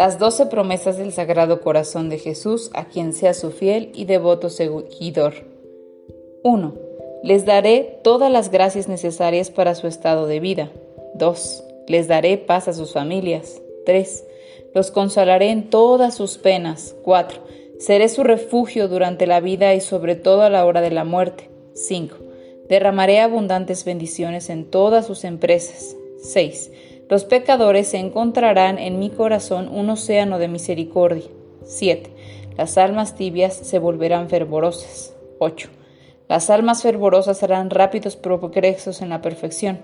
las doce promesas del Sagrado Corazón de Jesús a quien sea su fiel y devoto seguidor. 1. Les daré todas las gracias necesarias para su estado de vida. 2. Les daré paz a sus familias. 3. Los consolaré en todas sus penas. 4. Seré su refugio durante la vida y sobre todo a la hora de la muerte. 5. Derramaré abundantes bendiciones en todas sus empresas. 6. Los pecadores encontrarán en mi corazón un océano de misericordia. 7. Las almas tibias se volverán fervorosas. 8. Las almas fervorosas harán rápidos progresos en la perfección.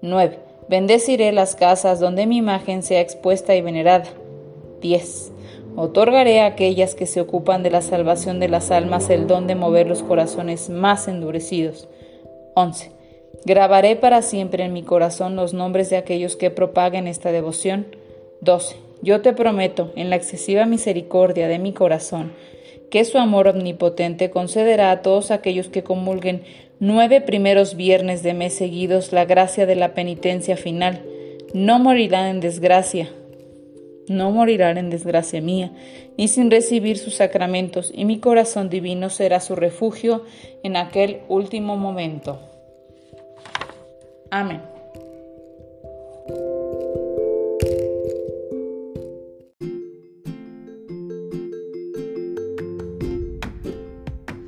9. Bendeciré las casas donde mi imagen sea expuesta y venerada. 10. Otorgaré a aquellas que se ocupan de la salvación de las almas el don de mover los corazones más endurecidos. 11. Grabaré para siempre en mi corazón los nombres de aquellos que propaguen esta devoción. 12. Yo te prometo, en la excesiva misericordia de mi corazón, que su amor omnipotente concederá a todos aquellos que comulguen nueve primeros viernes de mes seguidos la gracia de la penitencia final. No morirán en desgracia, no morirán en desgracia mía, ni sin recibir sus sacramentos, y mi corazón divino será su refugio en aquel último momento. Amén.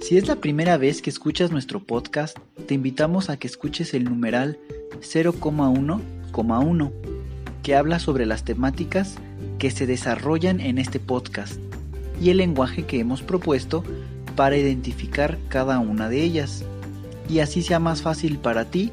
Si es la primera vez que escuchas nuestro podcast, te invitamos a que escuches el numeral 0,1,1, que habla sobre las temáticas que se desarrollan en este podcast y el lenguaje que hemos propuesto para identificar cada una de ellas, y así sea más fácil para ti